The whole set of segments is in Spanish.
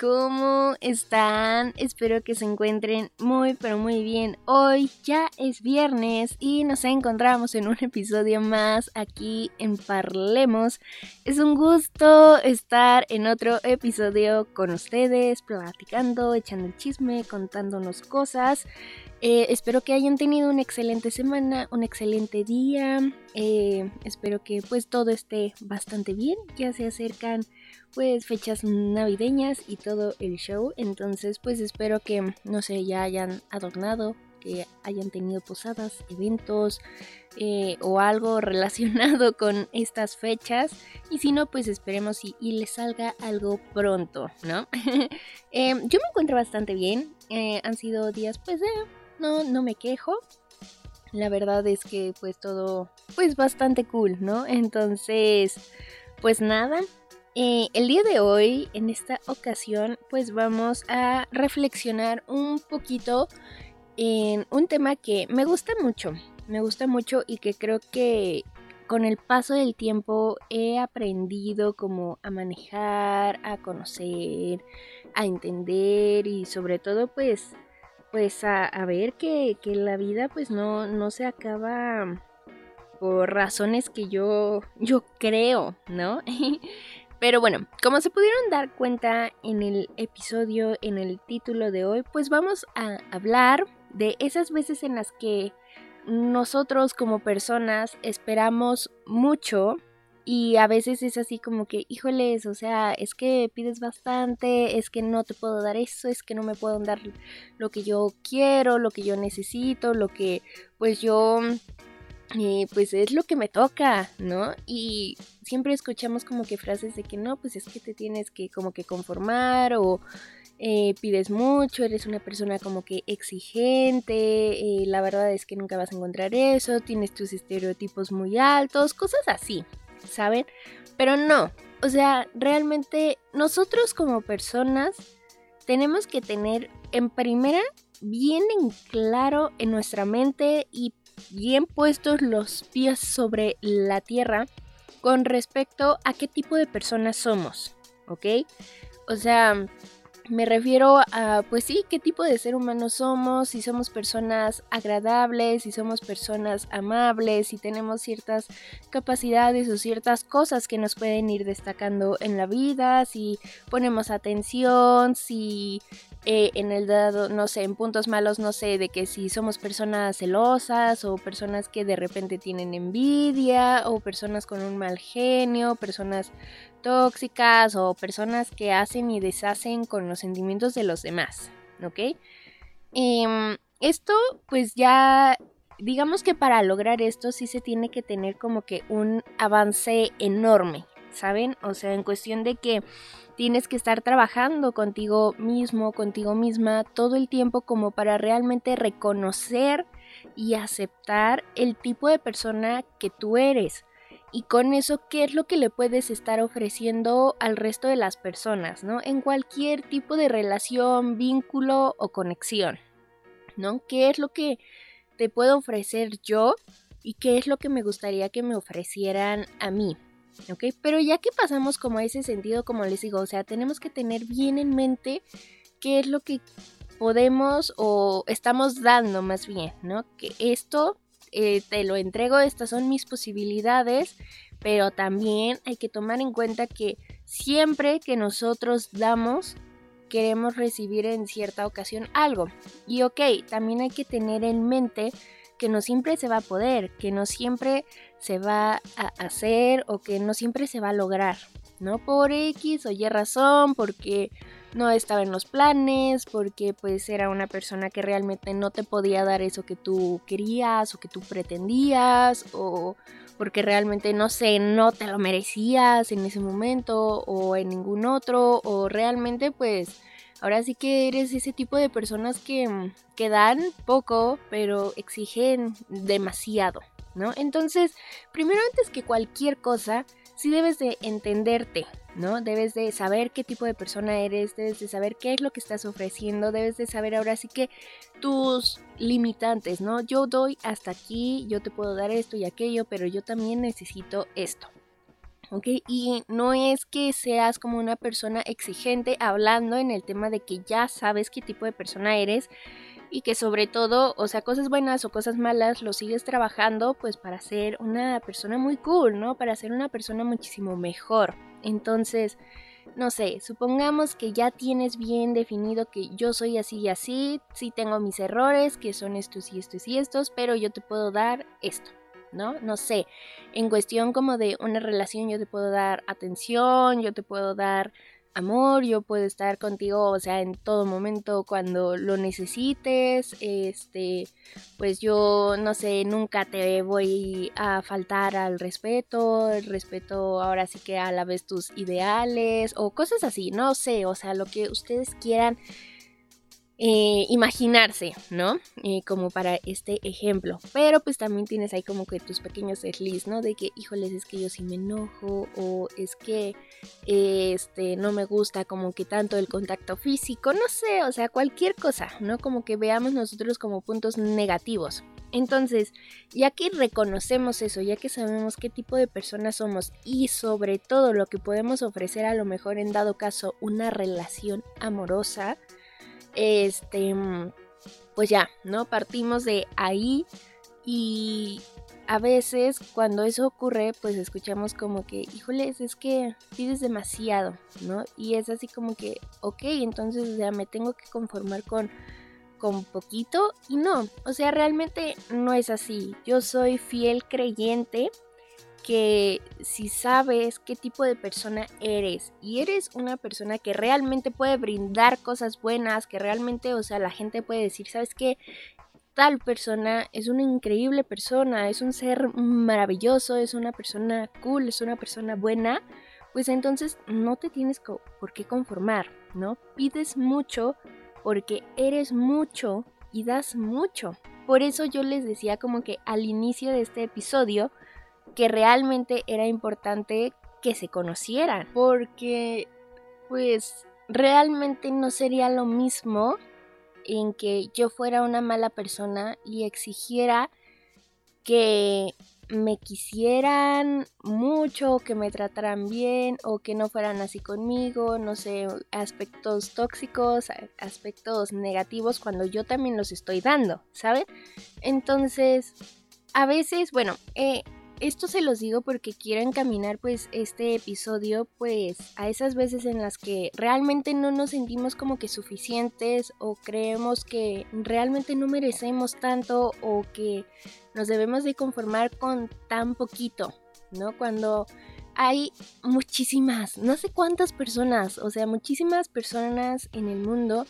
¿cómo están? Espero que se encuentren muy, pero muy bien. Hoy ya es viernes y nos encontramos en un episodio más aquí en Parlemos. Es un gusto estar en otro episodio con ustedes, platicando, echando el chisme, contándonos cosas. Eh, espero que hayan tenido una excelente semana, un excelente día. Eh, espero que pues todo esté bastante bien. Ya se acercan pues fechas navideñas y todo el show. Entonces pues espero que no sé ya hayan adornado, que hayan tenido posadas, eventos eh, o algo relacionado con estas fechas. Y si no pues esperemos y, les salga algo pronto, ¿no? yo me encuentro bastante bien. han sido días pues no, no me quejo. La verdad es que pues todo pues bastante cool, ¿no? Entonces, pues nada. Eh, el día de hoy, en esta ocasión, pues vamos a reflexionar un poquito en un tema que me gusta mucho. Me gusta mucho y que creo que con el paso del tiempo he aprendido como a manejar, a conocer, a entender y sobre todo pues pues a, ver que, la vida pues no, no se acaba por razones que yo, yo creo, ¿no? Pero bueno, como se pudieron dar cuenta en el episodio, en el título de hoy, pues vamos a hablar de esas veces en las que nosotros como personas esperamos mucho y a veces es así como que, híjoles, o sea, es que pides bastante, es que no te puedo dar eso, es que no me puedo dar lo que yo quiero, lo que yo necesito, lo que pues yo, eh, pues es lo que me toca, ¿no? Y siempre escuchamos como que frases de que no, pues es que te tienes que como que conformar o... Eh, pides mucho, eres una persona como que exigente, eh, la verdad es que nunca vas a encontrar eso, tienes tus estereotipos muy altos, cosas así, ¿saben? Pero no, o sea, realmente nosotros como personas tenemos que tener en primera bien en claro en nuestra mente y bien puestos los pies sobre la tierra con respecto a qué tipo de personas somos, ¿ok? O sea, me refiero a, pues sí, qué tipo de ser humano somos, si somos personas agradables, si somos personas amables, si tenemos ciertas capacidades o ciertas cosas que nos pueden ir destacando en la vida, si ponemos atención, si eh, en el dado, no sé, en puntos malos, no sé, de que si somos personas celosas o personas que de repente tienen envidia o personas con un mal genio, personas tóxicas o personas que hacen y deshacen con los sentimientos de los demás, ¿ok? Em, esto pues ya, digamos que para lograr esto sí se tiene que tener como que un avance enorme, ¿saben? O sea, en cuestión de que tienes que estar trabajando contigo mismo, contigo misma todo el tiempo como para realmente reconocer y aceptar el tipo de persona que tú eres y con eso qué es lo que le puedes estar ofreciendo al resto de las personas, ¿no? En cualquier tipo de relación, vínculo o conexión, ¿no? ¿Qué es lo que te puedo ofrecer yo y qué es lo que me gustaría que me ofrecieran a mí? ¿Ok? Pero ya que pasamos como a ese sentido, como les digo, o sea, tenemos que tener bien en mente qué es lo que podemos o estamos dando más bien, ¿no? Que esto eh, te lo entrego, estas son mis posibilidades, pero también hay que tomar en cuenta que siempre que nosotros damos, queremos recibir en cierta ocasión algo. Y ok, también hay que tener en mente que no siempre se va a poder, que no siempre se va a hacer o que no siempre se va a lograr, ¿no? Por X o Y razón, porque no estaba en los planes, porque pues era una persona que realmente no te podía dar eso que tú querías o que tú pretendías o porque realmente no sé, no te lo merecías en ese momento o en ningún otro o realmente pues ahora sí que eres ese tipo de personas que, que dan poco, pero exigen demasiado, ¿no? Entonces, primero antes que cualquier cosa, sí debes de entenderte, ¿no? Debes de saber qué tipo de persona eres, debes de saber qué es lo que estás ofreciendo, debes de saber ahora sí que tus limitantes, ¿no? Yo doy hasta aquí, yo te puedo dar esto y aquello, pero yo también necesito esto. ¿ok? Y no es que seas como una persona exigente hablando en el tema de que ya sabes qué tipo de persona eres y que sobre todo, o sea, cosas buenas o cosas malas, lo sigues trabajando pues para ser una persona muy cool, ¿no? Para ser una persona muchísimo mejor. Entonces, no sé, supongamos que ya tienes bien definido que yo soy así y así, sí tengo mis errores, que son estos y estos y estos, pero yo te puedo dar esto. ¿no? No sé, en cuestión como de una relación yo te puedo dar atención, yo te puedo dar amor, yo puedo estar contigo, o sea, en todo momento cuando lo necesites, este, pues yo no sé, nunca te voy a faltar al respeto, el respeto ahora sí que a la vez tus ideales o cosas así, no sé, o sea, lo que ustedes quieran eh, imaginarse, ¿no? Eh, como para este ejemplo. Pero pues también tienes ahí como que tus pequeños desliz, ¿no? De que, híjoles, es que yo sí me enojo o es que este no me gusta como que tanto el contacto físico, no sé, o sea, cualquier cosa, ¿no? Como que veamos nosotros como puntos negativos. Entonces, ya que reconocemos eso, ya que sabemos qué tipo de personas somos y sobre todo lo que podemos ofrecer a lo mejor en dado caso una relación amorosa, este, pues ya, ¿no? Partimos de ahí y a veces cuando eso ocurre, pues escuchamos como que, híjoles, es que pides demasiado, ¿no? Y es así como que, ok, entonces ya me tengo que conformar con, con poquito y no, o sea, realmente no es así. Yo soy fiel creyente que si sabes qué tipo de persona eres y eres una persona que realmente puede brindar cosas buenas, que realmente, o sea, la gente puede decir, ¿sabes qué? Tal persona es una increíble persona, es un ser maravilloso, es una persona cool, es una persona buena, pues entonces no te tienes por qué conformar, ¿no? Pides mucho porque eres mucho y das mucho. Por eso yo les decía como que al inicio de este episodio, que realmente era importante que se conocieran, porque pues realmente no sería lo mismo en que yo fuera una mala persona y exigiera que me quisieran mucho, que me trataran bien o que no fueran así conmigo, no sé, aspectos tóxicos, aspectos negativos cuando yo también los estoy dando, ¿saben? Entonces, a veces, bueno, eh, esto se los digo porque quiero encaminar pues este episodio pues a esas veces en las que realmente no nos sentimos como que suficientes o creemos que realmente no merecemos tanto o que nos debemos de conformar con tan poquito, ¿no? Cuando hay muchísimas, no sé cuántas personas, o sea, muchísimas personas en el mundo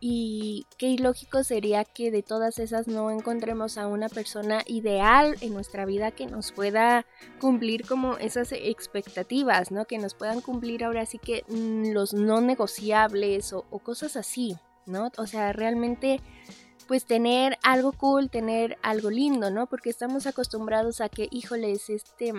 y qué ilógico sería que de todas esas no encontremos a una persona ideal en nuestra vida que nos pueda cumplir como esas expectativas, ¿no? Que nos puedan cumplir ahora sí que mm, los no negociables o, o cosas así, ¿no? O sea, realmente pues tener algo cool, tener algo lindo, ¿no? Porque estamos acostumbrados a que, híjoles, este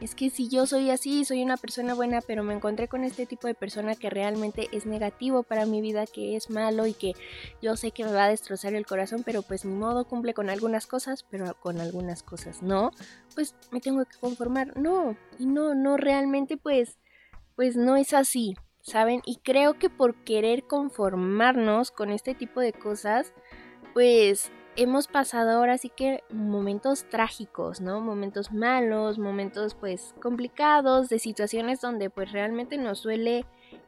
es que si yo soy así, soy una persona buena, pero me encontré con este tipo de persona que realmente es negativo para mi vida, que es malo y que yo sé que me va a destrozar el corazón, pero pues mi modo cumple con algunas cosas, pero con algunas cosas no, pues me tengo que conformar. No, y no, no realmente pues, pues no es así, ¿saben? Y creo que por querer conformarnos con este tipo de cosas, pues hemos pasado ahora sí que momentos trágicos, ¿no? Momentos malos, momentos pues complicados, de situaciones donde pues realmente nos duele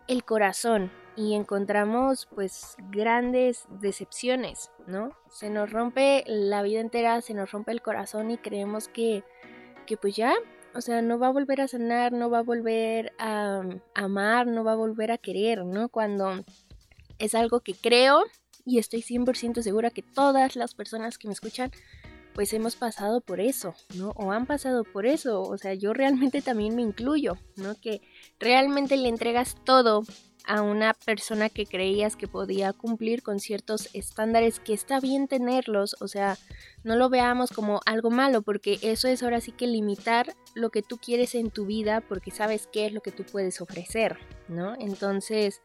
el corazón y encontramos pues grandes decepciones, ¿no? Se nos rompe la vida entera, se nos rompe el corazón y creemos que, que pues ya, o sea, no va a volver a sanar, no va a volver a amar, no va a volver a querer, ¿no? Cuando es algo que creo y estoy 100% segura que todas las personas que me escuchan pues hemos pasado por eso, ¿no? O han pasado por eso, o sea, yo realmente también me incluyo, ¿no? Que realmente le entregas todo a una persona que creías que podía cumplir con ciertos estándares que está bien tenerlos, o sea, no lo veamos como algo malo, porque eso es ahora sí que limitar lo que tú quieres en tu vida, porque sabes qué es lo que tú puedes ofrecer, ¿no? Entonces,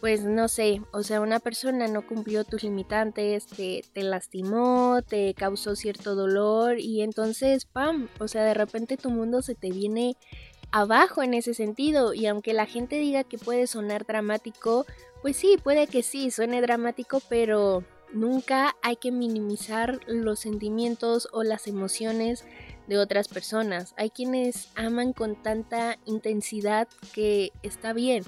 pues no sé, o sea, una persona no cumplió tus limitantes, te, te lastimó, te causó cierto dolor y entonces, ¡pam! O sea, de repente tu mundo se te viene abajo en ese sentido y aunque la gente diga que puede sonar dramático, pues sí, puede que sí, suene dramático, pero nunca hay que minimizar los sentimientos o las emociones de otras personas. Hay quienes aman con tanta intensidad que está bien.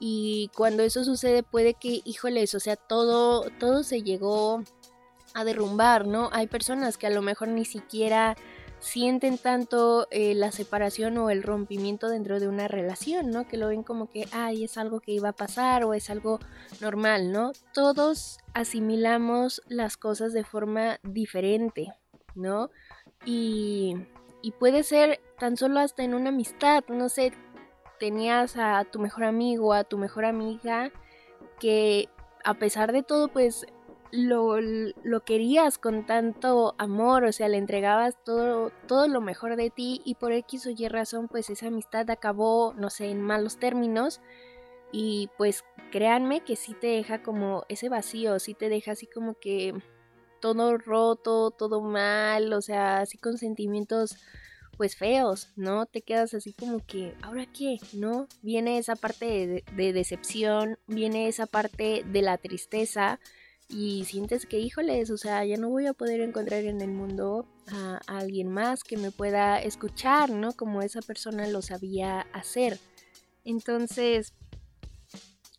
Y cuando eso sucede puede que, híjoles, o sea, todo, todo se llegó a derrumbar, ¿no? Hay personas que a lo mejor ni siquiera sienten tanto eh, la separación o el rompimiento dentro de una relación, ¿no? Que lo ven como que, ay, es algo que iba a pasar o es algo normal, ¿no? Todos asimilamos las cosas de forma diferente, ¿no? Y, y puede ser tan solo hasta en una amistad, no sé, tenías a tu mejor amigo, a tu mejor amiga, que a pesar de todo, pues lo, lo, querías con tanto amor, o sea, le entregabas todo, todo lo mejor de ti y por X o Y razón, pues esa amistad acabó, no sé, en malos términos. Y pues créanme que sí te deja como ese vacío, sí te deja así como que todo roto, todo mal, o sea, así con sentimientos pues feos, ¿no? Te quedas así como que, ¿ahora qué? ¿No? Viene esa parte de, de decepción, viene esa parte de la tristeza, y sientes que, híjoles, o sea, ya no voy a poder encontrar en el mundo a, alguien más que me pueda escuchar, ¿no? Como esa persona lo sabía hacer. Entonces,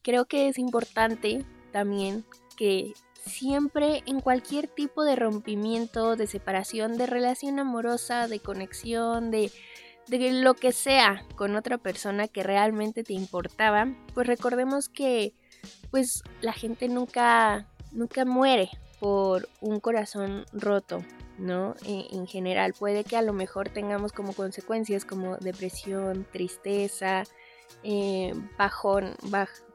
creo que es importante también que siempre en cualquier tipo de rompimiento, de separación, de relación amorosa, de conexión, de, de lo que sea con otra persona que realmente te importaba, pues recordemos que pues la gente nunca nunca muere por un corazón roto, ¿no? E, en, general, puede que a lo mejor tengamos como consecuencias como depresión, tristeza, eh, bajón,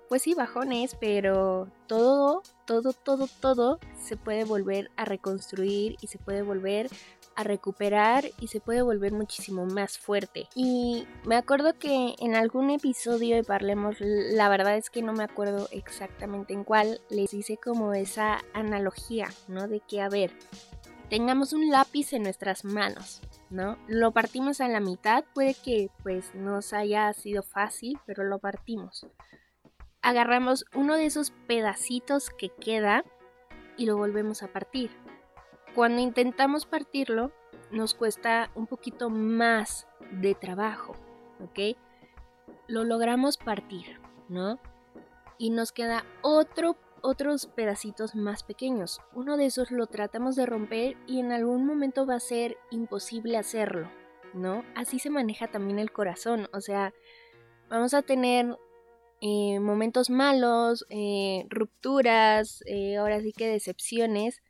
pues sí, bajones, pero todo, todo, todo, todo se puede volver a reconstruir y se puede volver a recuperar y se puede volver muchísimo más fuerte. Y me acuerdo que en algún episodio de Parlemos, la verdad es que no me acuerdo exactamente en cuál, les hice como esa analogía, ¿no? De que, a ver, tengamos un lápiz en nuestras manos, ¿no? Lo partimos a la mitad, puede que pues nos haya sido fácil, pero lo partimos. Agarramos uno de esos pedacitos que queda y lo volvemos a partir cuando intentamos partirlo, nos cuesta un poquito más de trabajo, ¿ok? Lo logramos partir, ¿no? Y nos queda otro, otros pedacitos más pequeños. Uno de esos lo tratamos de romper y en algún momento va a ser imposible hacerlo, ¿no? Así se maneja también el corazón, o sea, vamos a tener eh, momentos malos, eh, rupturas, eh, ahora sí que decepciones,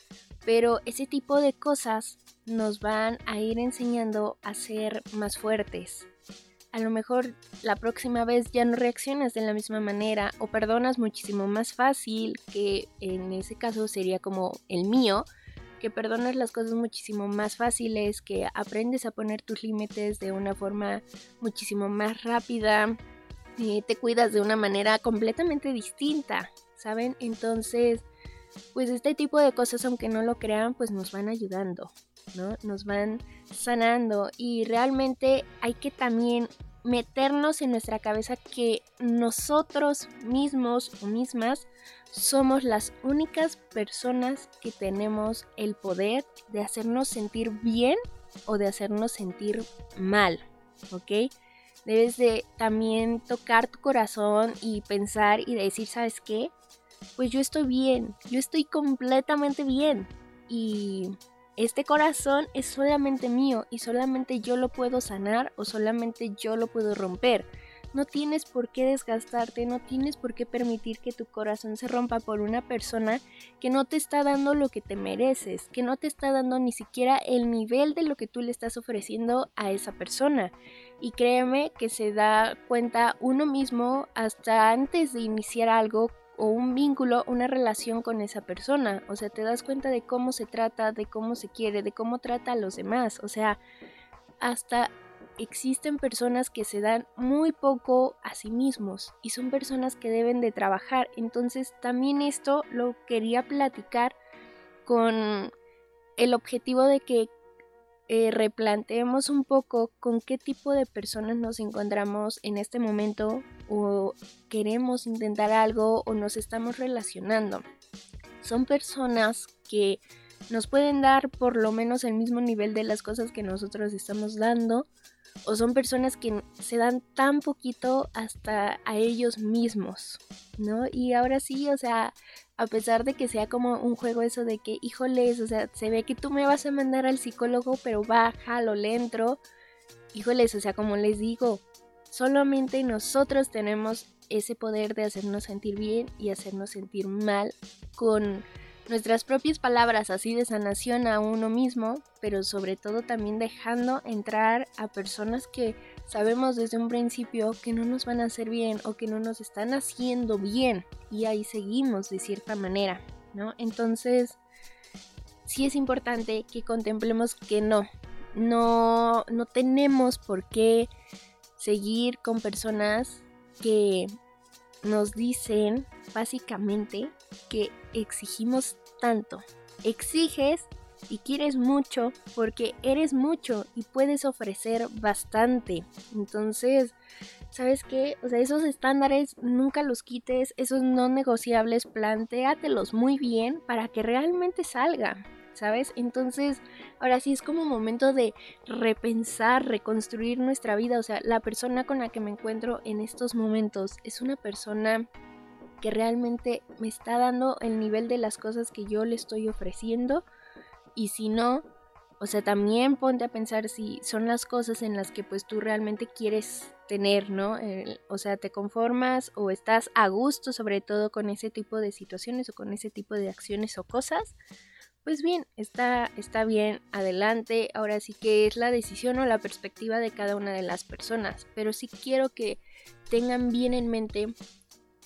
pero ese tipo de cosas nos van a ir enseñando a ser más fuertes. A lo mejor la próxima vez ya no reaccionas de la misma manera o perdonas muchísimo más fácil, que en ese caso sería como el mío, que perdonas las cosas muchísimo más fáciles, que aprendes a poner tus límites de una forma muchísimo más rápida, y te cuidas de una manera completamente distinta, ¿saben? Entonces, pues este tipo de cosas, aunque no lo crean, pues nos van ayudando, ¿no? Nos van sanando y realmente hay que también meternos en nuestra cabeza que nosotros mismos o mismas somos las únicas personas que tenemos el poder de hacernos sentir bien o de hacernos sentir mal, ¿ok? Debes de también tocar tu corazón y pensar y decir, ¿sabes qué? pues yo estoy bien, yo estoy completamente bien. Y este corazón es solamente mío y solamente yo lo puedo sanar o solamente yo lo puedo romper. No tienes por qué desgastarte, no tienes por qué permitir que tu corazón se rompa por una persona que no te está dando lo que te mereces, que no te está dando ni siquiera el nivel de lo que tú le estás ofreciendo a esa persona. Y créeme que se da cuenta uno mismo hasta antes de iniciar algo o un vínculo, una relación con esa persona. O sea, te das cuenta de cómo se trata, de cómo se quiere, de cómo trata a los demás. O sea, hasta existen personas que se dan muy poco a sí mismos y son personas que deben de trabajar. Entonces también esto lo quería platicar con el objetivo de que eh, replanteemos un poco con qué tipo de personas nos encontramos en este momento o queremos intentar algo o nos estamos relacionando. Son personas que nos pueden dar por lo menos el mismo nivel de las cosas que nosotros estamos dando o son personas que se dan tan poquito hasta a ellos mismos, ¿no? Y ahora sí, o sea, a pesar de que sea como un juego eso de que, híjoles, o sea, se ve que tú me vas a mandar al psicólogo, pero baja, lo le entro. Híjoles, o sea, como les digo, solamente nosotros tenemos ese poder de hacernos sentir bien y hacernos sentir mal con nuestras propias palabras así de sanación a uno mismo, pero sobre todo también dejando entrar a personas que sabemos desde un principio que no nos van a hacer bien o que no nos están haciendo bien y ahí seguimos de cierta manera, ¿no? Entonces, sí es importante que contemplemos que no, no, no tenemos por qué seguir con personas que nos dicen básicamente que exigimos tanto. Exiges y quieres mucho porque eres mucho y puedes ofrecer bastante. Entonces, ¿sabes qué? O sea, esos estándares nunca los quites, esos no negociables, plantéatelos muy bien para que realmente salga. ¿Sabes? Entonces, ahora sí es como momento de repensar, reconstruir nuestra vida. O sea, la persona con la que me encuentro en estos momentos es una persona que realmente me está dando el nivel de las cosas que yo le estoy ofreciendo y si no, o sea, también ponte a pensar si son las cosas en las que pues tú realmente quieres tener, ¿no? o sea, te conformas o estás a gusto sobre todo con ese tipo de situaciones o con ese tipo de acciones o cosas. Pues bien, está, está bien, adelante. Ahora sí que es la decisión o la perspectiva de cada una de las personas. Pero sí quiero que tengan bien en mente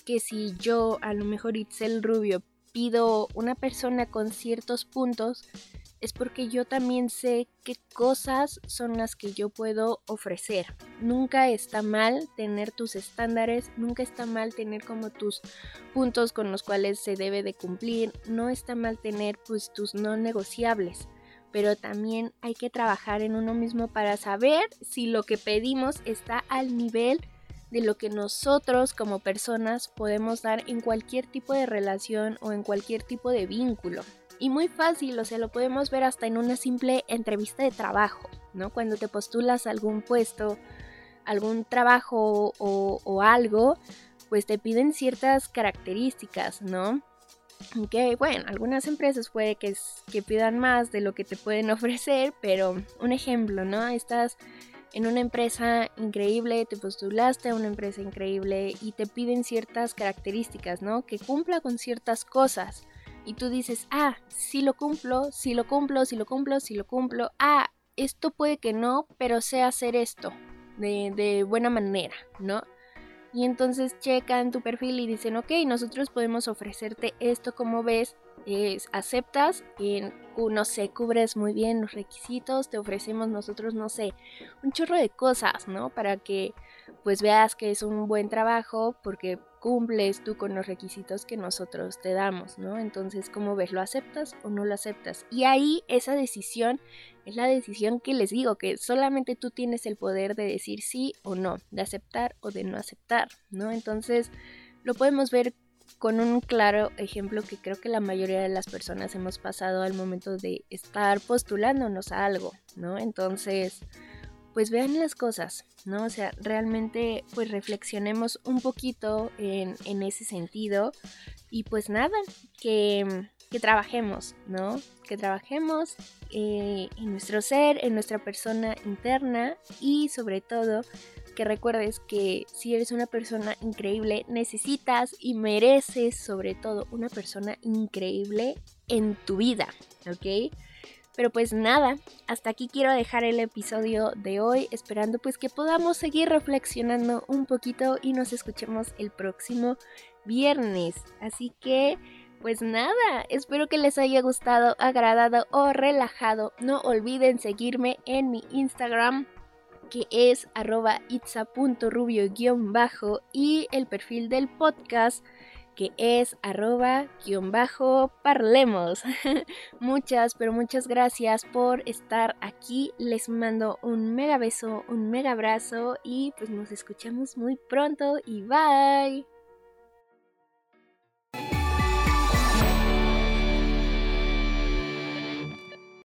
que si yo, a lo mejor Itzel Rubio, pido una persona con ciertos puntos, es porque yo también sé qué cosas son las que yo puedo ofrecer. Nunca está mal tener tus estándares, nunca está mal tener como tus puntos con los cuales se debe de cumplir, no está mal tener pues tus no negociables. Pero también hay que trabajar en uno mismo para saber si lo que pedimos está al nivel de lo que nosotros como personas podemos dar en cualquier tipo de relación o en cualquier tipo de vínculo. Y muy fácil, o sea, lo podemos ver hasta en una simple entrevista de trabajo, ¿no? Cuando te postulas a algún puesto, algún trabajo o, algo, pues te piden ciertas características, ¿no? Que bueno, algunas empresas puede que, que pidan más de lo que te pueden ofrecer, pero un ejemplo, ¿no? Estás en una empresa increíble, te postulaste a una empresa increíble y te piden ciertas características, ¿no? Que cumpla con ciertas cosas. Y tú dices, ah, si lo cumplo, si lo cumplo, si lo cumplo, si lo cumplo. Ah, esto puede que no, pero sé hacer esto de, de buena manera, ¿no? Y entonces checan tu perfil y dicen, ok, nosotros podemos ofrecerte esto como ves, es, aceptas, en, no sé, cubres muy bien los requisitos, te ofrecemos nosotros, no sé, un chorro de cosas, ¿no? Para que pues veas que es un buen trabajo porque cumples tú con los requisitos que nosotros te damos, ¿no? Entonces, ¿cómo ves? ¿Lo aceptas o no lo aceptas? Y ahí esa decisión es la decisión que les digo, que solamente tú tienes el poder de decir sí o no, de aceptar o de no aceptar, ¿no? Entonces, lo podemos ver con un claro ejemplo que creo que la mayoría de las personas hemos pasado al momento de estar postulándonos a algo, ¿no? Entonces, pues vean las cosas, ¿no? O sea, realmente pues reflexionemos un poquito en, ese sentido y pues nada, que, trabajemos, ¿no? Que trabajemos eh, en nuestro ser, en nuestra persona interna y sobre todo que recuerdes que si eres una persona increíble, necesitas y mereces sobre todo una persona increíble en tu vida, ¿ok? Pero pues nada, hasta aquí quiero dejar el episodio de hoy, esperando pues que podamos seguir reflexionando un poquito y nos escuchemos el próximo viernes. Así que... Pues nada, espero que les haya gustado, agradado o relajado. No olviden seguirme en mi Instagram que es arroba itza.rubio-bajo y el perfil del podcast que es arroba guion bajo parlemos. muchas, pero muchas gracias por estar aquí. Les mando un mega beso, un mega abrazo y pues nos escuchamos muy pronto y bye.